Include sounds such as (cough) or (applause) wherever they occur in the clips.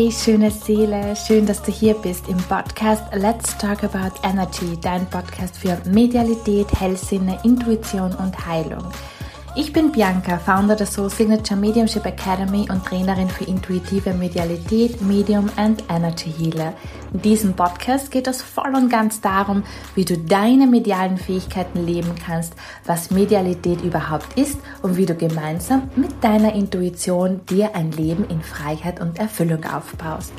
Hey schöne Seele, schön, dass du hier bist im Podcast Let's Talk About Energy, dein Podcast für Medialität, Hellsinne, Intuition und Heilung. Ich bin Bianca, Founder der Soul Signature Mediumship Academy und Trainerin für intuitive Medialität, Medium and Energy Healer. In diesem Podcast geht es voll und ganz darum, wie du deine medialen Fähigkeiten leben kannst, was Medialität überhaupt ist und wie du gemeinsam mit deiner Intuition dir ein Leben in Freiheit und Erfüllung aufbaust.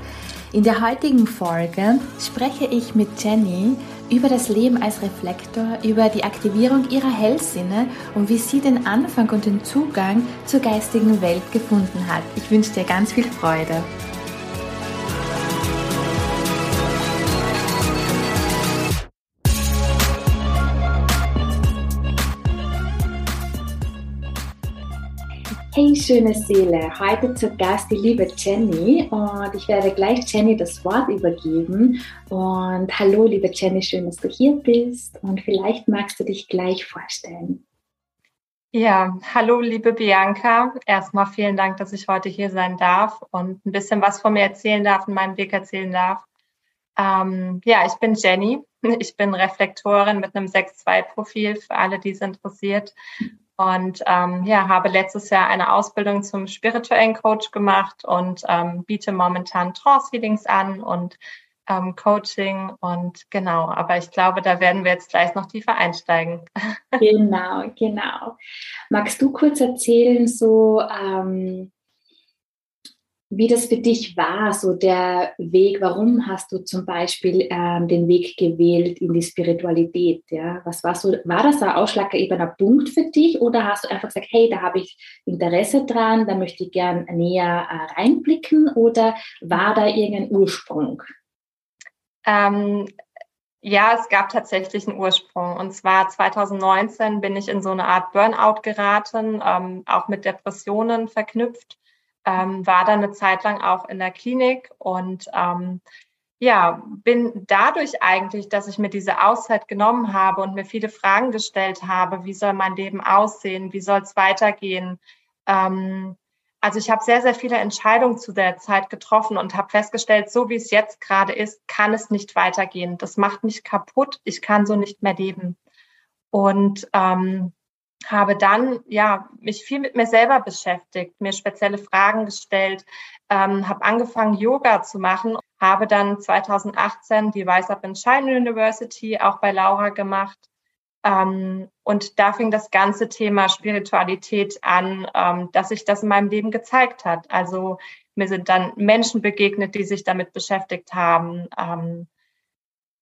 In der heutigen Folge spreche ich mit Jenny über das Leben als Reflektor, über die Aktivierung ihrer Hellsinne und wie sie den Anfang und den Zugang zur geistigen Welt gefunden hat. Ich wünsche dir ganz viel Freude. Hey, schöne Seele, heute zu Gast die liebe Jenny und ich werde gleich Jenny das Wort übergeben. Und hallo, liebe Jenny, schön, dass du hier bist und vielleicht magst du dich gleich vorstellen. Ja, hallo, liebe Bianca. Erstmal vielen Dank, dass ich heute hier sein darf und ein bisschen was von mir erzählen darf und meinen Weg erzählen darf. Ähm, ja, ich bin Jenny. Ich bin Reflektorin mit einem 6-2-Profil für alle, die es interessiert und ähm, ja, habe letztes Jahr eine Ausbildung zum spirituellen Coach gemacht und ähm, biete momentan Trance Healings an und ähm, Coaching und genau. Aber ich glaube, da werden wir jetzt gleich noch tiefer einsteigen. (laughs) Genau, genau. Magst du kurz erzählen, so ähm, wie das für dich war, so der Weg, warum hast du zum Beispiel ähm, den Weg gewählt in die Spiritualität? Ja? Was war so, war das ein ausschlaggebender Punkt für dich oder hast du einfach gesagt, hey, da habe ich Interesse dran, da möchte ich gern näher äh, reinblicken oder war da irgendein Ursprung? Ähm, ja, es gab tatsächlich einen Ursprung. Und zwar 2019 bin ich in so eine Art Burnout geraten, ähm, auch mit Depressionen verknüpft ähm, war dann eine Zeit lang auch in der Klinik und ähm, ja, bin dadurch eigentlich, dass ich mir diese Auszeit genommen habe und mir viele Fragen gestellt habe, wie soll mein Leben aussehen, wie soll es weitergehen. Ähm, also ich habe sehr, sehr viele Entscheidungen zu der Zeit getroffen und habe festgestellt, so wie es jetzt gerade ist, kann es nicht weitergehen. Das macht mich kaputt. Ich kann so nicht mehr leben. Und ähm, habe dann ja mich viel mit mir selber beschäftigt, mir spezielle Fragen gestellt, ähm, habe angefangen Yoga zu machen, habe dann 2018 die Rise Up in Shine University auch bei Laura gemacht ähm, und da fing das ganze Thema Spiritualität an, ähm, dass sich das in meinem Leben gezeigt hat. Also mir sind dann Menschen begegnet, die sich damit beschäftigt haben. Ähm,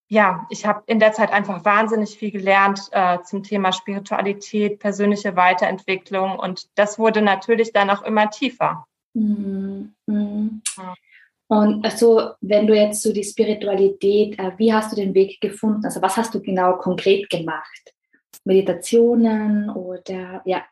ja, ich habe in der Zeit einfach wahnsinnig viel gelernt äh, zum Thema Spiritualität, persönliche Weiterentwicklung und das wurde natürlich dann auch immer tiefer. Mhm. Und also, wenn du jetzt so die Spiritualität, äh, wie hast du den Weg gefunden? Also, was hast du genau konkret gemacht? Meditationen oder ja,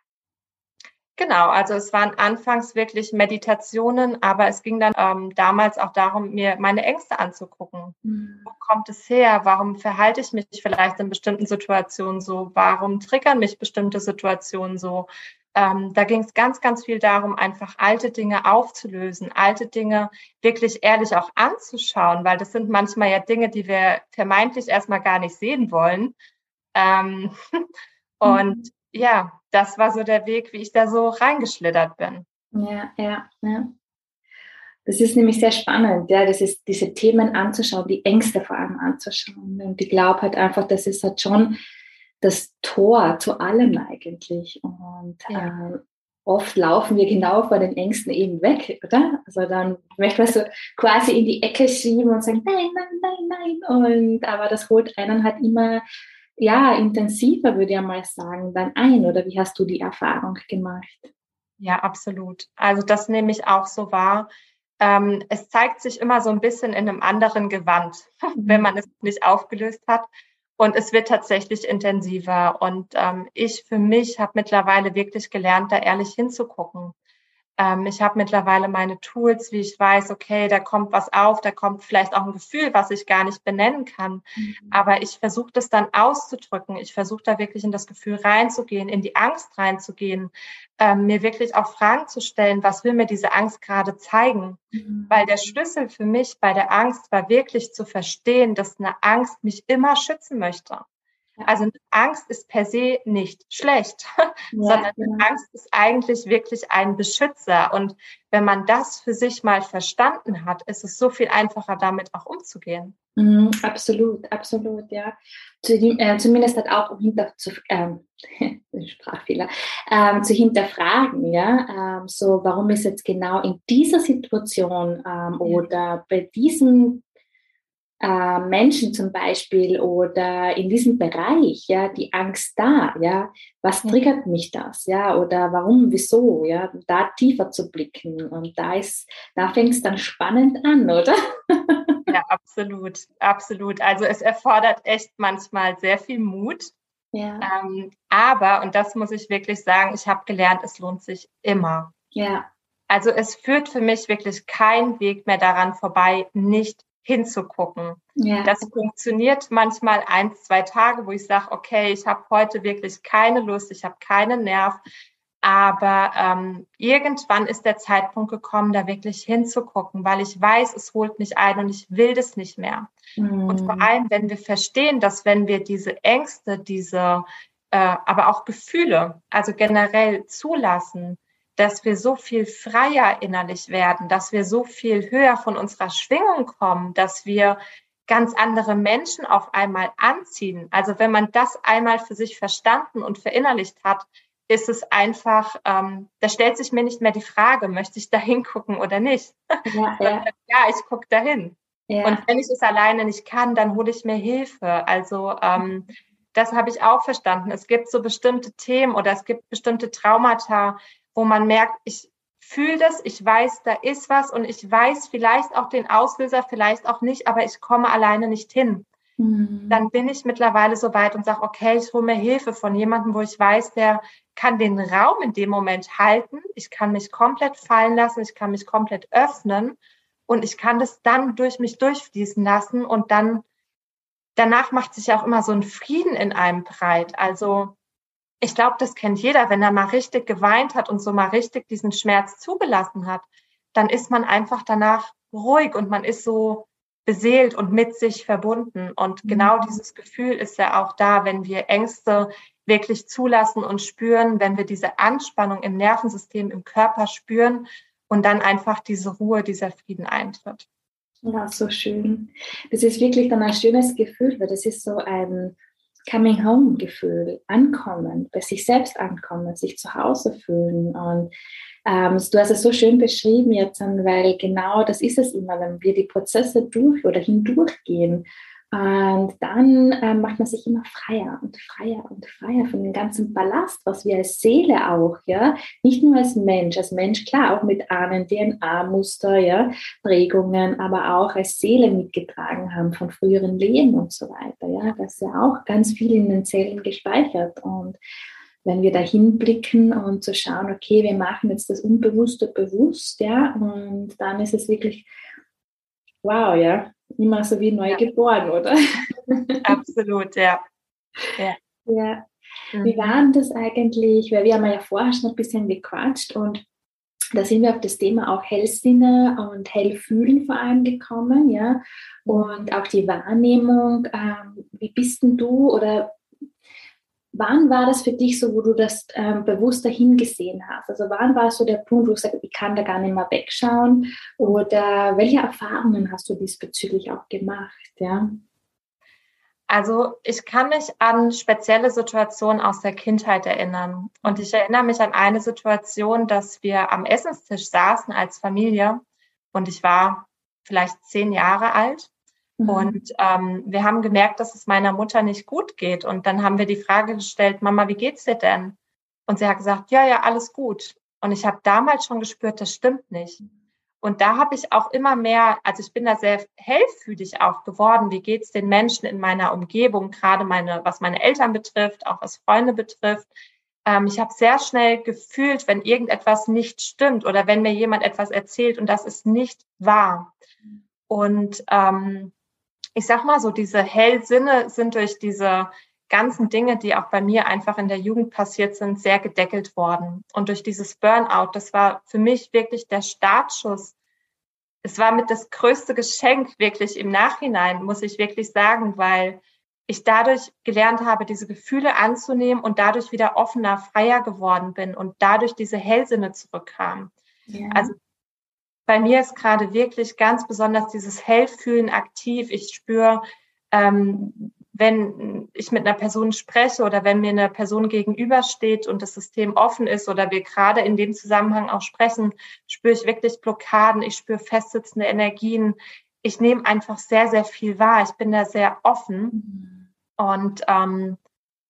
Genau, also es waren anfangs wirklich Meditationen, aber es ging dann ähm, damals auch darum, mir meine Ängste anzugucken. Mhm. Wo kommt es her? Warum verhalte ich mich vielleicht in bestimmten Situationen so? Warum triggern mich bestimmte Situationen so? Ähm, da ging es ganz, ganz viel darum, einfach alte Dinge aufzulösen, alte Dinge wirklich ehrlich auch anzuschauen, weil das sind manchmal ja Dinge, die wir vermeintlich erstmal gar nicht sehen wollen. Ähm, (laughs) und mhm. Ja, das war so der Weg, wie ich da so reingeschlittert bin. Ja, ja, ja. Das ist nämlich sehr spannend, ja, das ist diese Themen anzuschauen, die Ängste vor allem anzuschauen. Und ich glaube halt einfach, das ist halt schon das Tor zu allem eigentlich. Und ja. äh, oft laufen wir genau vor den Ängsten eben weg, oder? Also dann möchte man so quasi in die Ecke schieben und sagen, nein, nein, nein, nein. Und aber das holt einen halt immer ja, intensiver, würde ich mal sagen, dann ein? Oder wie hast du die Erfahrung gemacht? Ja, absolut. Also das nehme ich auch so wahr. Ähm, es zeigt sich immer so ein bisschen in einem anderen Gewand, (laughs) wenn man es nicht aufgelöst hat. Und es wird tatsächlich intensiver. Und ähm, ich für mich habe mittlerweile wirklich gelernt, da ehrlich hinzugucken. Ähm, ich habe mittlerweile meine Tools, wie ich weiß, okay, da kommt was auf, da kommt vielleicht auch ein Gefühl, was ich gar nicht benennen kann. Mhm. Aber ich versuche das dann auszudrücken. Ich versuche da wirklich in das Gefühl reinzugehen, in die Angst reinzugehen, ähm, mir wirklich auch Fragen zu stellen, was will mir diese Angst gerade zeigen? Mhm. Weil der Schlüssel für mich bei der Angst war wirklich zu verstehen, dass eine Angst mich immer schützen möchte. Also Angst ist per se nicht schlecht, (laughs) ja, sondern genau. Angst ist eigentlich wirklich ein Beschützer. Und wenn man das für sich mal verstanden hat, ist es so viel einfacher, damit auch umzugehen. Mhm, absolut, absolut, ja. Äh, zumindest hat auch um hinter zu, ähm, (laughs) Sprachfehler, ähm, zu hinterfragen, ja, ähm, so warum ist jetzt genau in dieser Situation ähm, oder bei diesem äh, Menschen zum Beispiel oder in diesem Bereich, ja, die Angst da, ja, was triggert mich das, ja, oder warum, wieso, ja, da tiefer zu blicken und da ist, da fängt es dann spannend an, oder? (laughs) Ja, absolut, absolut. Also es erfordert echt manchmal sehr viel Mut. Ja. Ähm, aber, und das muss ich wirklich sagen, ich habe gelernt, es lohnt sich immer. Ja. Also es führt für mich wirklich kein Weg mehr daran vorbei, nicht hinzugucken. Ja. Das funktioniert manchmal ein, zwei Tage, wo ich sage, okay, ich habe heute wirklich keine Lust, ich habe keinen Nerv. Aber ähm, irgendwann ist der Zeitpunkt gekommen, da wirklich hinzugucken, weil ich weiß, es holt mich ein und ich will das nicht mehr. Mhm. Und vor allem, wenn wir verstehen, dass wenn wir diese Ängste, diese, äh, aber auch Gefühle, also generell zulassen, dass wir so viel freier innerlich werden, dass wir so viel höher von unserer Schwingung kommen, dass wir ganz andere Menschen auf einmal anziehen. Also wenn man das einmal für sich verstanden und verinnerlicht hat, ist es einfach, ähm, da stellt sich mir nicht mehr die Frage, möchte ich da (laughs) hingucken oder nicht? Ja, (laughs) ja. ja ich gucke dahin. Ja. Und wenn ich es alleine nicht kann, dann hole ich mir Hilfe. Also ähm, das habe ich auch verstanden. Es gibt so bestimmte Themen oder es gibt bestimmte Traumata, wo man merkt, ich fühle das, ich weiß, da ist was und ich weiß vielleicht auch den Auslöser, vielleicht auch nicht, aber ich komme alleine nicht hin. Mhm. Dann bin ich mittlerweile so weit und sage, okay, ich hole mir Hilfe von jemandem, wo ich weiß, der kann den Raum in dem Moment halten. Ich kann mich komplett fallen lassen, ich kann mich komplett öffnen und ich kann das dann durch mich durchfließen lassen und dann danach macht sich auch immer so ein Frieden in einem breit. Also ich glaube, das kennt jeder, wenn er mal richtig geweint hat und so mal richtig diesen Schmerz zugelassen hat, dann ist man einfach danach ruhig und man ist so beseelt und mit sich verbunden. Und mhm. genau dieses Gefühl ist ja auch da, wenn wir Ängste wirklich zulassen und spüren, wenn wir diese Anspannung im Nervensystem, im Körper spüren und dann einfach diese Ruhe, dieser Frieden eintritt. Ja, so schön. Das ist wirklich dann ein schönes Gefühl, weil das ist so ein Coming Home Gefühl, ankommen, bei sich selbst ankommen, sich zu Hause fühlen. Und ähm, du hast es so schön beschrieben jetzt, weil genau das ist es immer, wenn wir die Prozesse durch oder hindurchgehen und dann äh, macht man sich immer freier und freier und freier von dem ganzen Ballast, was wir als Seele auch, ja, nicht nur als Mensch, als Mensch klar auch mit Ahnen, DNA-Muster, ja, Prägungen, aber auch als Seele mitgetragen haben von früheren Leben und so weiter, ja, das ist ja auch ganz viel in den Zellen gespeichert. Und wenn wir da hinblicken und zu so schauen, okay, wir machen jetzt das Unbewusste bewusst, ja, und dann ist es wirklich wow, ja, immer so wie neu ja. geboren, oder? (laughs) Absolut, ja. Ja. ja. Mhm. Wie war denn das eigentlich? Weil wir haben ja vorher schon ein bisschen gequatscht und da sind wir auf das Thema auch Hellsinne und Hellfühlen vor allem gekommen, ja. Und auch die Wahrnehmung, ähm, wie bist denn du oder Wann war das für dich so, wo du das ähm, bewusster hingesehen hast? Also wann war so der Punkt, wo du sagst, ich kann da gar nicht mehr wegschauen? Oder welche Erfahrungen hast du diesbezüglich auch gemacht? Ja? Also ich kann mich an spezielle Situationen aus der Kindheit erinnern. Und ich erinnere mich an eine Situation, dass wir am Essenstisch saßen als Familie und ich war vielleicht zehn Jahre alt Mhm. Und ähm, wir haben gemerkt, dass es meiner Mutter nicht gut geht. Und dann haben wir die Frage gestellt, Mama, wie geht's dir denn? Und sie hat gesagt, ja, ja, alles gut. Und ich habe damals schon gespürt, das stimmt nicht. Und da habe ich auch immer mehr, also ich bin da sehr hellfühlig auch geworden. Wie geht's den Menschen in meiner Umgebung, gerade meine, was meine Eltern betrifft, auch was Freunde betrifft. ähm, ich habe sehr schnell gefühlt, wenn irgendetwas nicht stimmt oder wenn mir jemand etwas erzählt und das ist nicht wahr. Und ähm, ich sag mal so, diese Hellsinne sind durch diese ganzen Dinge, die auch bei mir einfach in der Jugend passiert sind, sehr gedeckelt worden. Und durch dieses Burnout, das war für mich wirklich der Startschuss. Es war mit das größte Geschenk wirklich im Nachhinein, muss ich wirklich sagen, weil ich dadurch gelernt habe, diese Gefühle anzunehmen und dadurch wieder offener, freier geworden bin und dadurch diese Hellsinne zurückkam. Ja. Also bei mir ist gerade wirklich ganz besonders dieses Hellfühlen aktiv. Ich spüre, ähm, wenn ich mit einer Person spreche oder wenn mir eine Person gegenübersteht und das System offen ist oder wir gerade in dem Zusammenhang auch sprechen, spüre ich wirklich Blockaden, ich spüre festsitzende Energien. Ich nehme einfach sehr, sehr viel wahr. Ich bin da sehr offen. Mhm und ähm,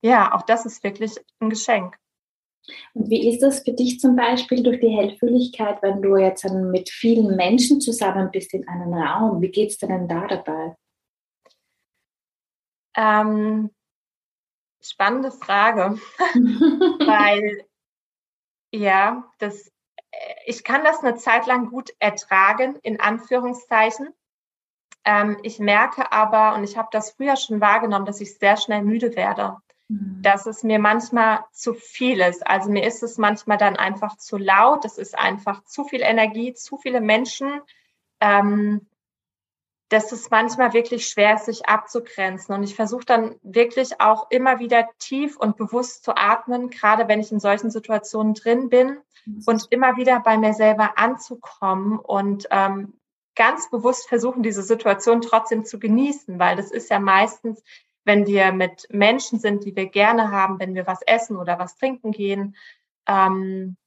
ja, auch das ist wirklich ein Geschenk. Und wie ist das für dich zum Beispiel durch die Hellfühligkeit, wenn du jetzt mit vielen Menschen zusammen bist in einem Raum? Wie geht es dir denn da dabei? Ähm, spannende Frage, (laughs) weil ja, das, äh, ich kann das eine Zeit lang gut ertragen, in Anführungszeichen. Ähm, ich merke aber, und ich habe das früher schon wahrgenommen, dass ich sehr schnell müde werde. Mhm. Dass es mir manchmal zu viel ist. Also mir ist es manchmal dann einfach zu laut. Es ist einfach zu viel Energie, zu viele Menschen. Ähm, dass es manchmal wirklich schwer ist, sich abzugrenzen. Und ich versuche dann wirklich auch immer wieder tief und bewusst zu atmen, gerade wenn ich in solchen Situationen drin bin und immer wieder bei mir selber anzukommen und ähm, ganz bewusst versuchen, diese Situation trotzdem zu genießen, weil das ist ja meistens, wenn wir mit Menschen sind, die wir gerne haben, wenn wir was essen oder was trinken gehen, ähm,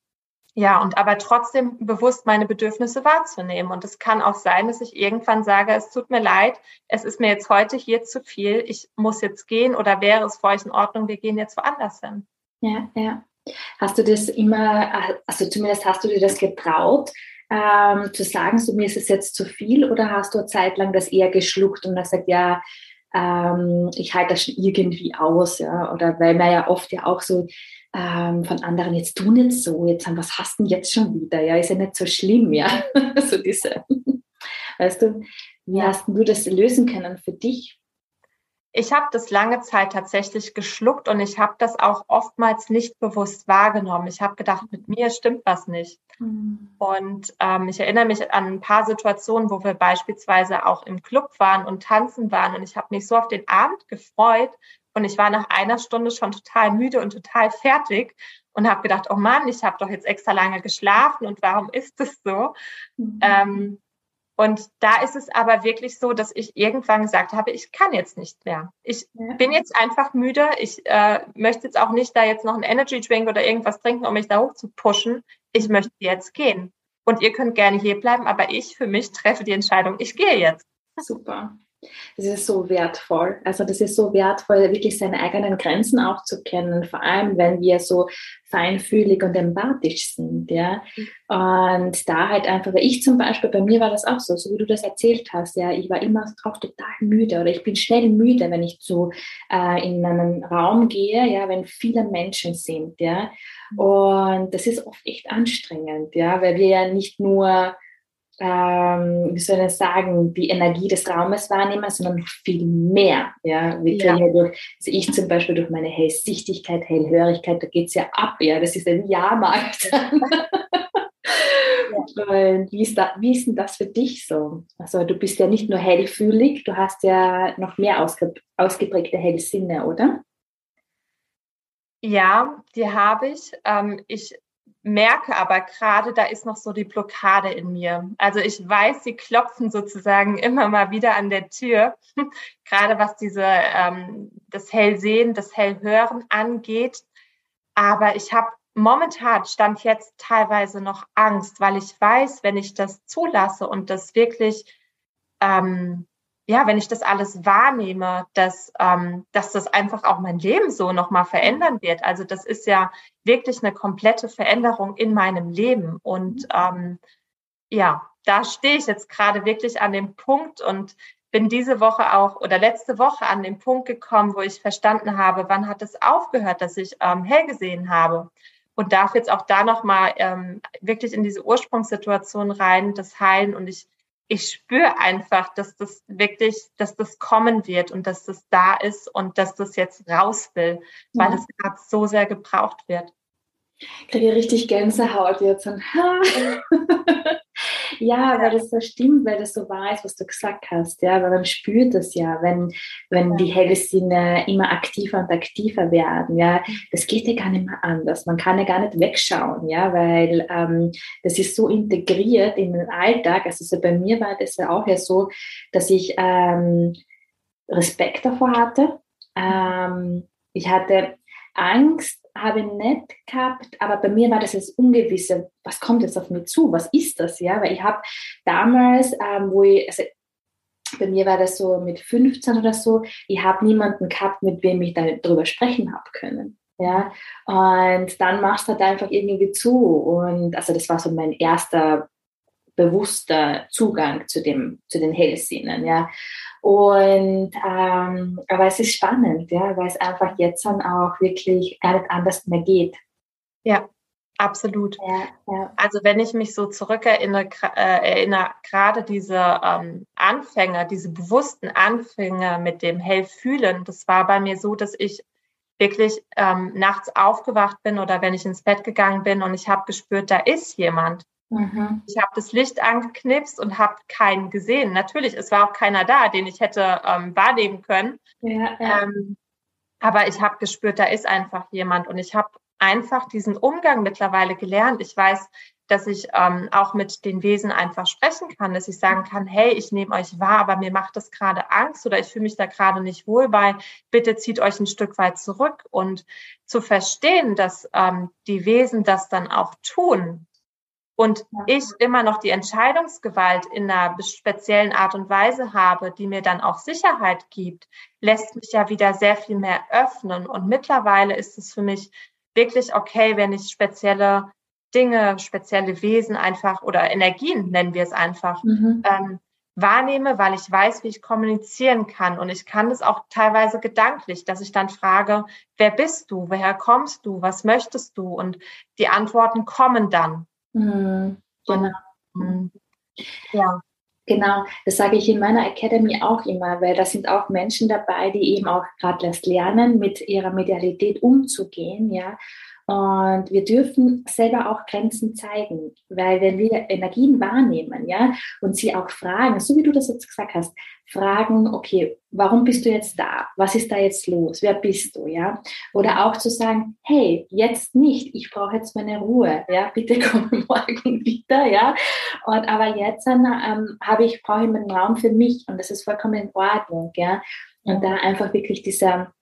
ja, und aber trotzdem bewusst meine Bedürfnisse wahrzunehmen. Und es kann auch sein, dass ich irgendwann sage, es tut mir leid, es ist mir jetzt heute hier zu viel, ich muss jetzt gehen oder wäre es für euch in Ordnung, wir gehen jetzt woanders hin. Ja, ja. Hast du das immer, also zumindest hast du dir das getraut, ähm, zu sagen, so mir ist es jetzt zu viel oder hast du eine Zeit lang das eher geschluckt und gesagt, ja, ähm, ich halte das schon irgendwie aus, ja, oder weil man ja oft ja auch so ähm, von anderen jetzt tun jetzt so, jetzt haben, was hast du denn jetzt schon wieder, ja, ist ja nicht so schlimm, ja, (laughs) so diese, weißt du, wie hast du das lösen können für dich? Ich habe das lange Zeit tatsächlich geschluckt und ich habe das auch oftmals nicht bewusst wahrgenommen. Ich habe gedacht, mit mir stimmt was nicht. Mhm. Und ähm, ich erinnere mich an ein paar Situationen, wo wir beispielsweise auch im Club waren und tanzen waren und ich habe mich so auf den Abend gefreut und ich war nach einer Stunde schon total müde und total fertig und habe gedacht, oh Mann, ich habe doch jetzt extra lange geschlafen und warum ist das so? Mhm. Ähm, und da ist es aber wirklich so, dass ich irgendwann gesagt habe, ich kann jetzt nicht mehr. Ich ja. bin jetzt einfach müde. Ich äh, möchte jetzt auch nicht da jetzt noch einen Energy Drink oder irgendwas trinken, um mich da hoch zu pushen. Ich möchte jetzt gehen. Und ihr könnt gerne hier bleiben, aber ich für mich treffe die Entscheidung, ich gehe jetzt. Super. Das ist so wertvoll. Also das ist so wertvoll, wirklich seine eigenen Grenzen auch zu kennen, vor allem wenn wir so feinfühlig und empathisch sind, ja. Und da halt einfach, weil ich zum Beispiel, bei mir war das auch so, so wie du das erzählt hast, ja, ich war immer auch total müde oder ich bin schnell müde, wenn ich zu äh, in einen Raum gehe, ja, wenn viele Menschen sind, ja. Und das ist oft echt anstrengend, ja, weil wir ja nicht nur ähm, wie soll ich sagen, die Energie des Raumes wahrnehmen, sondern noch viel mehr. Ja, wir ja. ja durch, also ich zum Beispiel durch meine Hellsichtigkeit, Hellhörigkeit, da geht es ja ab, ja, das ist ein Jahrmarkt. ja. (laughs) wie, ist da, wie ist denn das für dich so? Also du bist ja nicht nur hellfühlig, du hast ja noch mehr ausge, ausgeprägte Hellsinne, oder? Ja, die habe ich. Ähm, ich merke aber gerade, da ist noch so die Blockade in mir. Also ich weiß, sie klopfen sozusagen immer mal wieder an der Tür, (laughs) gerade was diese ähm, das Hellsehen, das Hellhören angeht. Aber ich habe momentan stand jetzt teilweise noch Angst, weil ich weiß, wenn ich das zulasse und das wirklich ähm, ja, wenn ich das alles wahrnehme, dass, ähm, dass das einfach auch mein Leben so nochmal verändern wird. Also das ist ja wirklich eine komplette Veränderung in meinem Leben. Und mhm. ähm, ja, da stehe ich jetzt gerade wirklich an dem Punkt und bin diese Woche auch oder letzte Woche an den Punkt gekommen, wo ich verstanden habe, wann hat es aufgehört, dass ich ähm, hell gesehen habe und darf jetzt auch da nochmal ähm, wirklich in diese Ursprungssituation rein, das Heilen und ich ich spüre einfach, dass das wirklich, dass das kommen wird und dass das da ist und dass das jetzt raus will, weil ja. es gerade so sehr gebraucht wird. Ich kriege richtig Gänsehaut jetzt. Und (laughs) ja, weil das so stimmt, weil das so wahr ist, was du gesagt hast. Ja, weil man spürt das ja, wenn, wenn die helle Sinne immer aktiver und aktiver werden. Ja, das geht ja gar nicht mehr anders. Man kann ja gar nicht wegschauen, ja, weil ähm, das ist so integriert in den Alltag. Also so bei mir war das ja auch ja so, dass ich ähm, Respekt davor hatte. Ähm, ich hatte Angst, habe ich nicht gehabt, aber bei mir war das das Ungewisse, was kommt jetzt auf mich zu, was ist das, ja, weil ich habe damals, ähm, wo ich, also bei mir war das so mit 15 oder so, ich habe niemanden gehabt, mit wem ich darüber sprechen habe können. Ja, und dann machst du halt einfach irgendwie zu. Und also das war so mein erster bewusster Zugang zu, dem, zu den Hellsinnen. Ja. Und ähm, aber es ist spannend, ja, weil es einfach jetzt dann auch wirklich gar nicht anders mehr geht. Ja, absolut. Ja, ja. Also wenn ich mich so zurückerinnere, äh, erinnere gerade diese ähm, Anfänge, diese bewussten Anfänge mit dem Hellfühlen, das war bei mir so, dass ich wirklich ähm, nachts aufgewacht bin oder wenn ich ins Bett gegangen bin und ich habe gespürt, da ist jemand. Mhm. Ich habe das Licht angeknipst und habe keinen gesehen. Natürlich, es war auch keiner da, den ich hätte ähm, wahrnehmen können. Ja, ja. Ähm, aber ich habe gespürt, da ist einfach jemand und ich habe einfach diesen Umgang mittlerweile gelernt. Ich weiß, dass ich ähm, auch mit den Wesen einfach sprechen kann, dass ich sagen kann, hey, ich nehme euch wahr, aber mir macht das gerade Angst oder ich fühle mich da gerade nicht wohl bei. Bitte zieht euch ein Stück weit zurück und zu verstehen, dass ähm, die Wesen das dann auch tun, und ich immer noch die Entscheidungsgewalt in einer speziellen Art und Weise habe, die mir dann auch Sicherheit gibt, lässt mich ja wieder sehr viel mehr öffnen. Und mittlerweile ist es für mich wirklich okay, wenn ich spezielle Dinge, spezielle Wesen einfach oder Energien nennen wir es einfach, mhm. ähm, wahrnehme, weil ich weiß, wie ich kommunizieren kann. Und ich kann das auch teilweise gedanklich, dass ich dann frage, wer bist du? Woher kommst du? Was möchtest du? Und die Antworten kommen dann. Mhm. Genau. Mhm. Ja. Genau, das sage ich in meiner Academy auch immer, weil da sind auch Menschen dabei, die eben auch gerade erst lernen, mit ihrer Medialität umzugehen, ja. Und wir dürfen selber auch Grenzen zeigen, weil wenn wir Energien wahrnehmen, ja, und sie auch fragen, so wie du das jetzt gesagt hast, fragen, okay, warum bist du jetzt da? Was ist da jetzt los? Wer bist du, ja? Oder auch zu sagen, hey, jetzt nicht, ich brauche jetzt meine Ruhe, ja, bitte (laughs) komm morgen wieder, ja. Und aber jetzt ähm, habe ich, brauche ich meinen Raum für mich und das ist vollkommen in Ordnung, ja. Und da einfach wirklich dieser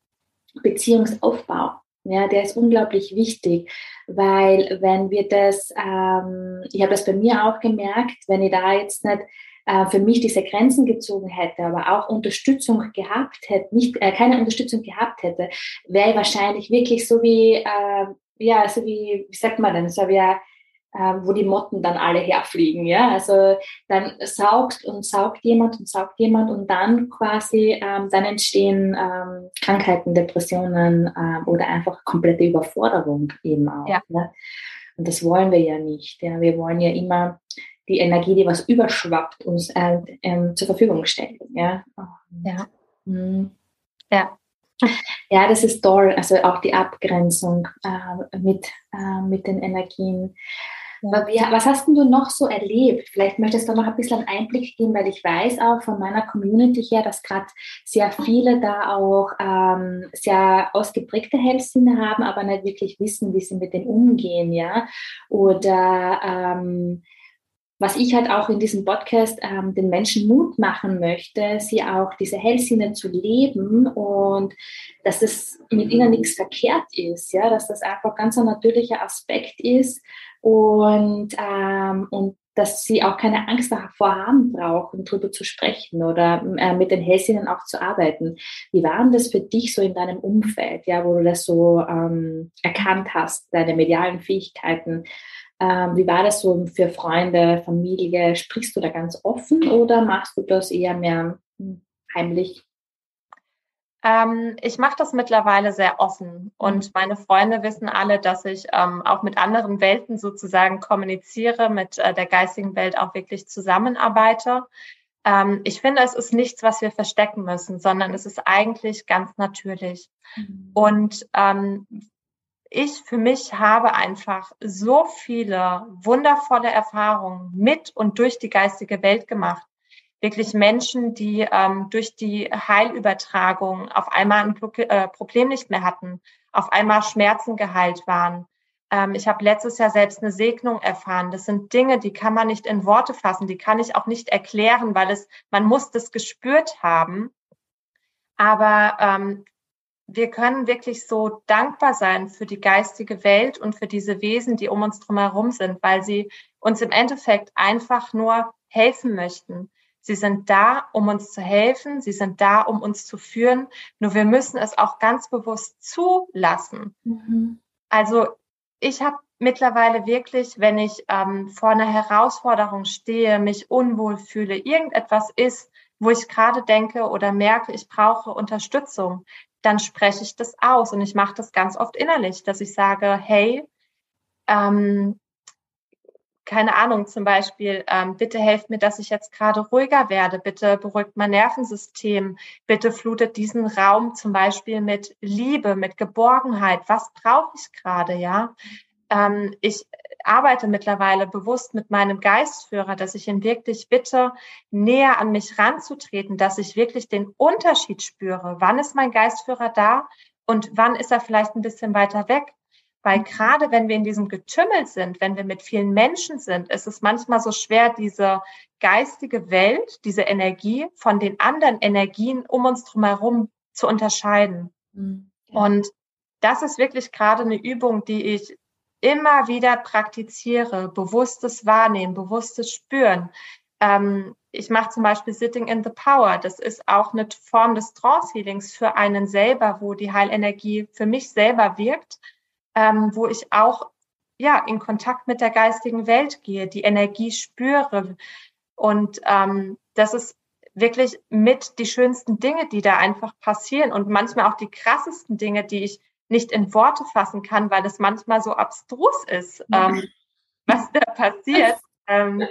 Beziehungsaufbau ja, der ist unglaublich wichtig, weil wenn wir das, ähm, ich habe das bei mir auch gemerkt, wenn ich da jetzt nicht äh, für mich diese Grenzen gezogen hätte, aber auch Unterstützung gehabt hätte, nicht äh, keine Unterstützung gehabt hätte, wäre ich wahrscheinlich wirklich so wie, äh, ja, so wie, wie sagt man denn, so wie ähm, wo die Motten dann alle herfliegen. Ja? Also dann saugt und saugt jemand und saugt jemand und dann quasi, ähm, dann entstehen ähm, Krankheiten, Depressionen ähm, oder einfach komplette Überforderung eben auch. Ja. ja. Und das wollen wir ja nicht. Ja? Wir wollen ja immer die Energie, die was überschwappt, uns äh, äh, zur Verfügung stellen. Ja. Ja. Mhm. ja. Ja, das ist toll. Also auch die Abgrenzung äh, mit, äh, mit den Energien. Ja. Was hast du noch so erlebt? Vielleicht möchtest du noch ein bisschen einen Einblick geben, weil ich weiß auch von meiner Community her, dass gerade sehr viele da auch ähm, sehr ausgeprägte Hellsinne haben, aber nicht wirklich wissen, wie sie mit denen umgehen, ja. Oder ähm, was ich halt auch in diesem Podcast ähm, den Menschen Mut machen möchte, sie auch diese Hellsinne zu leben und dass das mit ihnen nichts verkehrt ist, ja, dass das einfach ganz ein natürlicher Aspekt ist und, ähm, und dass sie auch keine Angst davor haben brauchen, darüber zu sprechen oder äh, mit den Hellsinnen auch zu arbeiten. Wie war denn das für dich so in deinem Umfeld, ja, wo du das so ähm, erkannt hast, deine medialen Fähigkeiten? Ähm, wie war das so für Freunde, Familie? Sprichst du da ganz offen oder machst du das eher mehr hm, heimlich? Ähm, ich mache das mittlerweile sehr offen und mhm. meine Freunde wissen alle, dass ich ähm, auch mit anderen Welten sozusagen kommuniziere, mit äh, der geistigen Welt auch wirklich zusammenarbeite. Ähm, ich finde, es ist nichts, was wir verstecken müssen, sondern es ist eigentlich ganz natürlich. Mhm. Und ähm, ich für mich habe einfach so viele wundervolle Erfahrungen mit und durch die geistige Welt gemacht wirklich Menschen, die ähm, durch die Heilübertragung auf einmal ein äh, Problem nicht mehr hatten, auf einmal Schmerzen geheilt waren. Ähm, ich habe letztes Jahr selbst eine Segnung erfahren. Das sind Dinge, die kann man nicht in Worte fassen, die kann ich auch nicht erklären, weil es, man muss das gespürt haben. Aber ähm, wir können wirklich so dankbar sein für die geistige Welt und für diese Wesen, die um uns drumherum sind, weil sie uns im Endeffekt einfach nur helfen möchten. Sie sind da, um uns zu helfen. Sie sind da, um uns zu führen. Nur wir müssen es auch ganz bewusst zulassen. Mhm. Also ich habe mittlerweile wirklich, wenn ich ähm, vor einer Herausforderung stehe, mich unwohl fühle, irgendetwas ist, wo ich gerade denke oder merke, ich brauche Unterstützung, dann spreche ich das aus und ich mache das ganz oft innerlich, dass ich sage, hey, ähm, keine Ahnung, zum Beispiel, ähm, bitte helft mir, dass ich jetzt gerade ruhiger werde, bitte beruhigt mein Nervensystem, bitte flutet diesen Raum zum Beispiel mit Liebe, mit Geborgenheit. Was brauche ich gerade, ja? Ähm, ich arbeite mittlerweile bewusst mit meinem Geistführer, dass ich ihn wirklich bitte, näher an mich ranzutreten, dass ich wirklich den Unterschied spüre. Wann ist mein Geistführer da und wann ist er vielleicht ein bisschen weiter weg? Weil gerade wenn wir in diesem Getümmel sind, wenn wir mit vielen Menschen sind, ist es manchmal so schwer, diese geistige Welt, diese Energie von den anderen Energien um uns drumherum zu unterscheiden. Mhm. Und das ist wirklich gerade eine Übung, die ich immer wieder praktiziere. Bewusstes Wahrnehmen, bewusstes Spüren. Ähm, ich mache zum Beispiel Sitting in the Power. Das ist auch eine Form des Trance Healings für einen selber, wo die Heilenergie für mich selber wirkt ähm, wo ich auch ja in Kontakt mit der geistigen Welt gehe, die Energie spüre. Und ähm, das ist wirklich mit die schönsten Dinge, die da einfach passieren und manchmal auch die krassesten Dinge, die ich nicht in Worte fassen kann, weil es manchmal so abstrus ist, (laughs) ähm, was da passiert. Ähm,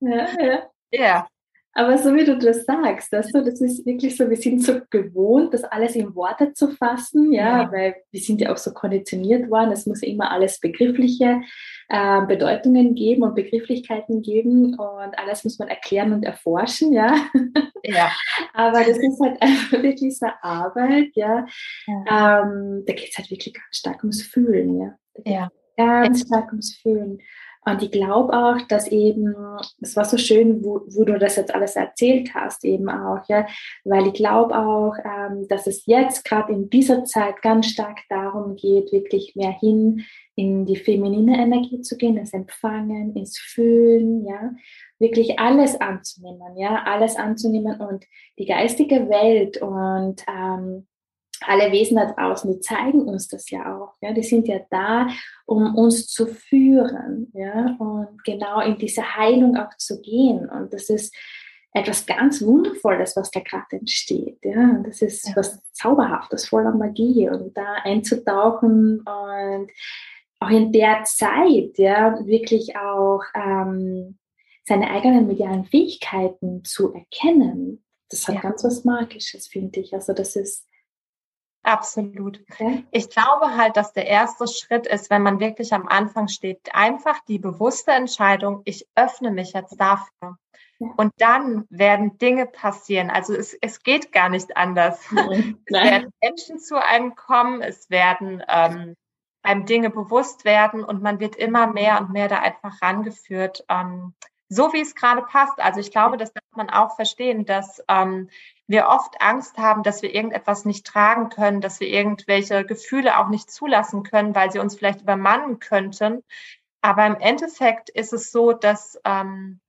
ja, ja. (laughs) ja. Aber so wie du das sagst, weißt du, das ist wirklich so, wir sind so gewohnt, das alles in Worte zu fassen, ja, ja. weil wir sind ja auch so konditioniert worden, es muss immer alles begriffliche äh, Bedeutungen geben und Begrifflichkeiten geben und alles muss man erklären und erforschen, ja. Ja. (laughs) Aber das ist halt einfach wirklich so Arbeit, ja. ja. Ähm, da geht es halt wirklich ganz stark ums Fühlen, ja. Ja. Ganz stark ums Fühlen. Und ich glaube auch, dass eben, es war so schön, wo, wo, du das jetzt alles erzählt hast, eben auch, ja, weil ich glaube auch, ähm, dass es jetzt gerade in dieser Zeit ganz stark darum geht, wirklich mehr hin in die feminine Energie zu gehen, ins Empfangen, ins Fühlen, ja, wirklich alles anzunehmen, ja, alles anzunehmen und die geistige Welt und ähm, alle Wesen da draußen, die zeigen uns das ja auch. Ja? Die sind ja da, um uns zu führen ja? und genau in diese Heilung auch zu gehen. Und das ist etwas ganz Wundervolles, was da gerade entsteht. Ja? Und das ist ja. was Zauberhaftes, voller Magie. Und da einzutauchen und auch in der Zeit ja, wirklich auch ähm, seine eigenen medialen Fähigkeiten zu erkennen, das hat ja. ganz was Magisches, finde ich. Also das ist Absolut. Okay. Ich glaube halt, dass der erste Schritt ist, wenn man wirklich am Anfang steht, einfach die bewusste Entscheidung, ich öffne mich jetzt dafür. Und dann werden Dinge passieren. Also es, es geht gar nicht anders. (laughs) Nein. Es werden Menschen zu einem kommen, es werden ähm, einem Dinge bewusst werden und man wird immer mehr und mehr da einfach rangeführt, ähm, so wie es gerade passt. Also ich glaube, das darf man auch verstehen, dass ähm, wir oft Angst haben, dass wir irgendetwas nicht tragen können, dass wir irgendwelche Gefühle auch nicht zulassen können, weil sie uns vielleicht übermannen könnten. Aber im Endeffekt ist es so, dass, ähm,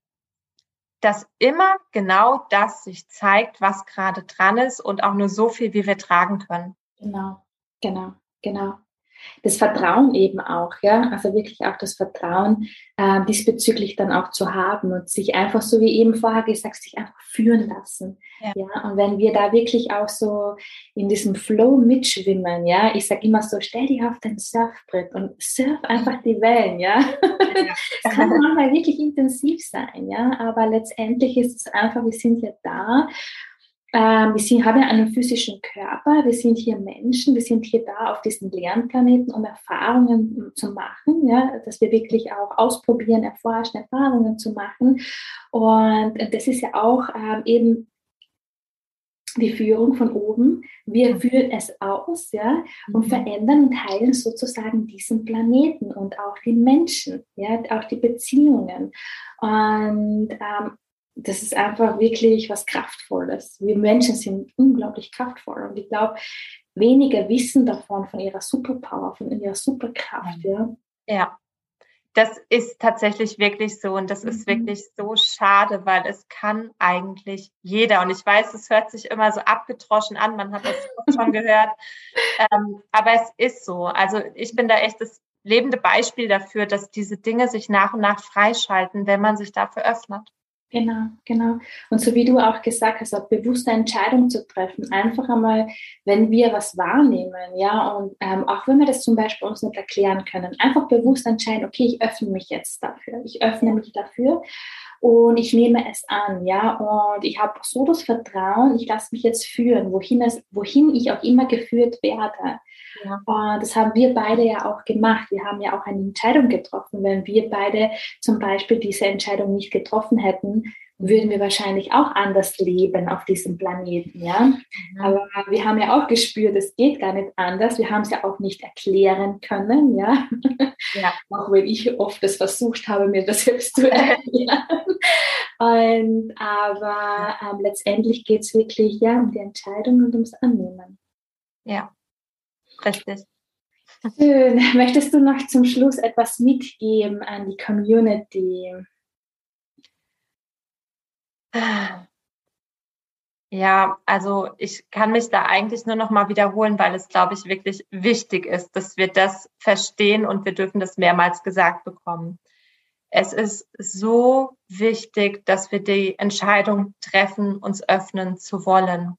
dass immer genau das sich zeigt, was gerade dran ist und auch nur so viel, wie wir tragen können. Genau, genau, genau. Das Vertrauen eben auch, ja, also wirklich auch das Vertrauen äh, diesbezüglich dann auch zu haben und sich einfach so wie eben vorher gesagt, sich einfach führen lassen, ja. ja? Und wenn wir da wirklich auch so in diesem Flow mitschwimmen, ja, ich sage immer so, stell dich auf dein Surfbrett und surf einfach die Wellen, ja. ja. (laughs) Es kann manchmal wirklich intensiv sein, ja, aber letztendlich ist es einfach, wir sind ja da ähm, wir sind, haben ja einen physischen Körper, wir sind hier Menschen, wir sind hier da auf diesem Lernplaneten, um Erfahrungen zu machen, ja, dass wir wirklich auch ausprobieren, erforschen, Erfahrungen zu machen. Und das ist ja auch ähm, eben die Führung von oben. Wir führen es aus, ja, und mhm. verändern und heilen sozusagen diesen Planeten und auch die Menschen, ja, auch die Beziehungen. Und ähm, das ist einfach wirklich was Kraftvolles. Wir Menschen sind unglaublich kraftvoll und ich glaube, weniger wissen davon, von ihrer Superpower, von ihrer Superkraft. Ja, ja. das ist tatsächlich wirklich so und das ist mhm. wirklich so schade, weil es kann eigentlich jeder und ich weiß, es hört sich immer so abgedroschen an, man hat das schon (laughs) gehört, ähm, aber es ist so. Also ich bin da echt das lebende Beispiel dafür, dass diese Dinge sich nach und nach freischalten, wenn man sich dafür öffnet. Genau, genau. Und so wie du auch gesagt hast, auch bewusste Entscheidungen zu treffen, einfach einmal, wenn wir was wahrnehmen, ja, und ähm, auch wenn wir das zum Beispiel uns nicht erklären können, einfach bewusst entscheiden, okay, ich öffne mich jetzt dafür, ich öffne mich dafür und ich nehme es an, ja, und ich habe so das Vertrauen, ich lasse mich jetzt führen, wohin, es, wohin ich auch immer geführt werde. Ja. Und das haben wir beide ja auch gemacht. Wir haben ja auch eine Entscheidung getroffen. Wenn wir beide zum Beispiel diese Entscheidung nicht getroffen hätten, würden wir wahrscheinlich auch anders leben auf diesem Planeten, ja. Mhm. Aber wir haben ja auch gespürt, es geht gar nicht anders. Wir haben es ja auch nicht erklären können, ja. ja. (laughs) auch wenn ich oft das versucht habe, mir das selbst zu erklären. (laughs) und, aber ähm, letztendlich geht es wirklich ja um die Entscheidung und ums Annehmen. Ja, richtig. Schön. (laughs) Möchtest du noch zum Schluss etwas mitgeben an die Community? Ja, also ich kann mich da eigentlich nur noch mal wiederholen, weil es, glaube ich, wirklich wichtig ist, dass wir das verstehen und wir dürfen das mehrmals gesagt bekommen. Es ist so wichtig, dass wir die Entscheidung treffen, uns öffnen zu wollen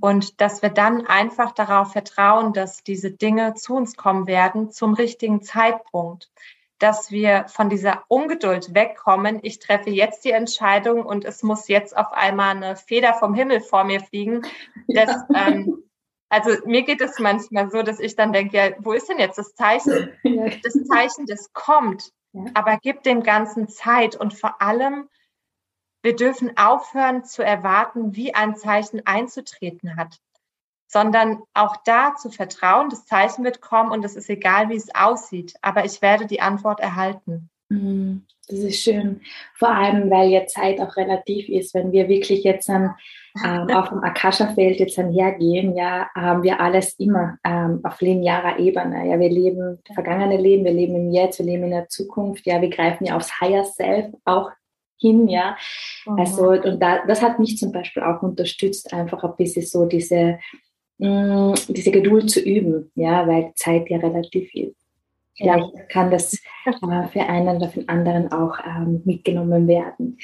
und dass wir dann einfach darauf vertrauen, dass diese Dinge zu uns kommen werden zum richtigen Zeitpunkt dass wir von dieser Ungeduld wegkommen. Ich treffe jetzt die Entscheidung und es muss jetzt auf einmal eine Feder vom Himmel vor mir fliegen. Das, ja. ähm, also mir geht es manchmal so, dass ich dann denke, ja, wo ist denn jetzt das Zeichen? Das Zeichen, das kommt. Aber gib dem Ganzen Zeit und vor allem, wir dürfen aufhören zu erwarten, wie ein Zeichen einzutreten hat sondern auch da zu vertrauen, das Zeichen wird kommen und es ist egal, wie es aussieht, aber ich werde die Antwort erhalten. Mhm, das ist schön. Vor allem, weil ja Zeit auch relativ ist. Wenn wir wirklich jetzt an, ähm, (laughs) auf dem Akasha-Feld jetzt hergehen, ja, haben wir alles immer ähm, auf linearer Ebene. Ja, wir leben vergangene Leben, wir leben im Jetzt, wir leben in der Zukunft. Ja, wir greifen ja aufs Higher Self auch hin, ja. Mhm. Also, und da, das hat mich zum Beispiel auch unterstützt, einfach ein bisschen so diese mh, diese Geduld zu üben, ja, weil Zeit ja relativ ist. Vielleicht ja. kann das äh, für einen oder für den anderen auch ähm, mitgenommen werden.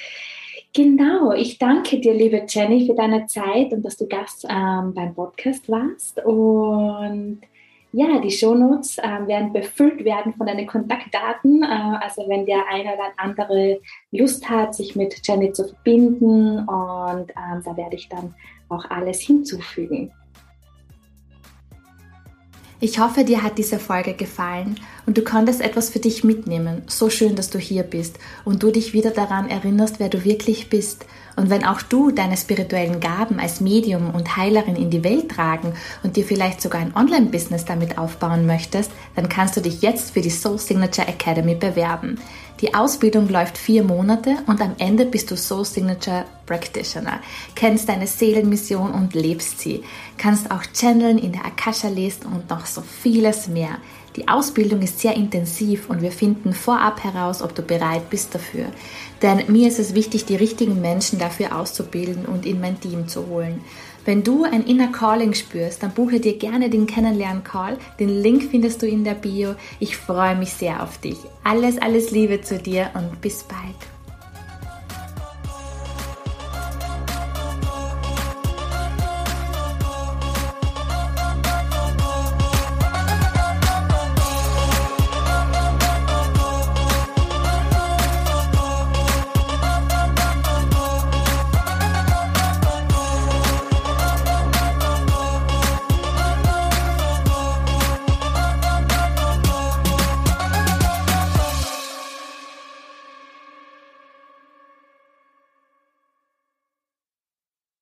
Genau, ich danke dir, liebe Jenny, für deine Zeit und dass du Gast ähm, beim Podcast warst. Und ja, die Shownotes äh, werden befüllt werden von deinen Kontaktdaten. Äh, also wenn der eine oder andere Lust hat, sich mit Jenny zu verbinden und ähm, da werde ich dann auch alles hinzufügen. Ich hoffe, dir hat diese Folge gefallen und du konntest etwas für dich mitnehmen. So schön, dass du hier bist und du dich wieder daran erinnerst, wer du wirklich bist. Und wenn auch du deine spirituellen Gaben als Medium und Heilerin in die Welt tragen und dir vielleicht sogar ein Online-Business damit aufbauen möchtest, dann kannst du dich jetzt für die Soul Signature Academy bewerben. Die Ausbildung läuft vier Monate und am Ende bist du Soul Signature Practitioner, kennst deine Seelenmission und lebst sie, kannst auch channeln, in der Akasha lesen und noch so vieles mehr. Die Ausbildung ist sehr intensiv und wir finden vorab heraus, ob du bereit bist dafür. Denn mir ist es wichtig, die richtigen Menschen dafür auszubilden und in mein Team zu holen. Wenn du ein Inner Calling spürst, dann buche dir gerne den Kennenlernen-Call. Den Link findest du in der Bio. Ich freue mich sehr auf dich. Alles, alles Liebe zu dir und bis bald.